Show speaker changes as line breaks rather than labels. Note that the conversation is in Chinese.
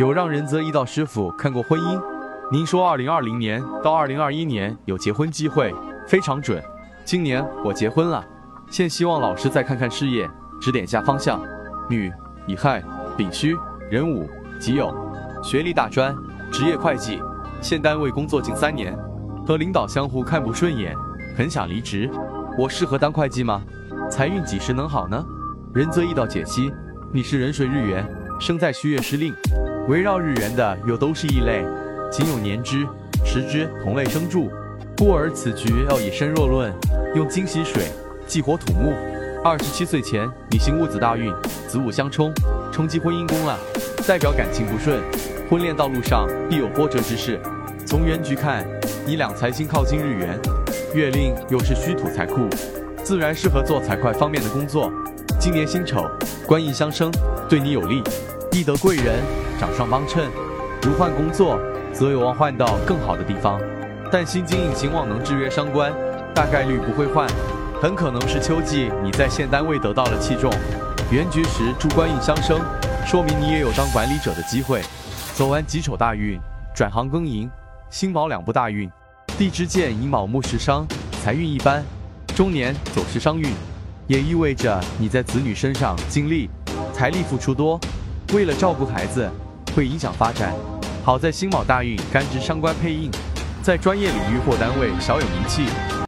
有让仁泽一道师傅看过婚姻，您说二零二零年到二零二一年有结婚机会，非常准。今年我结婚了，现希望老师再看看事业，指点下方向。女，乙亥、丙戌、壬午、己酉，学历大专，职业会计，现单位工作近三年，和领导相互看不顺眼，很想离职。我适合当会计吗？财运几时能好呢？仁泽一道解析：你是壬水日元，生在戌月失令。围绕日元的又都是异类，仅有年支、时支同类生柱，故而此局要以身弱论，用金喜水，忌火土木。二十七岁前，你行戊子大运，子午相冲，冲击婚姻宫了，代表感情不顺，婚恋道路上必有波折之事。从原局看，你两财星靠近日元，月令又是虚土财库，自然适合做财会方面的工作。今年辛丑，官印相生，对你有利，易得贵人。掌上帮衬，如换工作，则有望换到更好的地方。但心金印行往能制约伤官，大概率不会换，很可能是秋季你在现单位得到了器重。原局时诸官印相生，说明你也有当管理者的机会。走完己丑大运，转行耕耘，辛卯两部大运，地支见寅卯木食伤，财运一般。中年走食伤运，也意味着你在子女身上精力、财力付出多，为了照顾孩子。会影响发展。好在辛卯大运干支伤官配印，在专业领域或单位小有名气。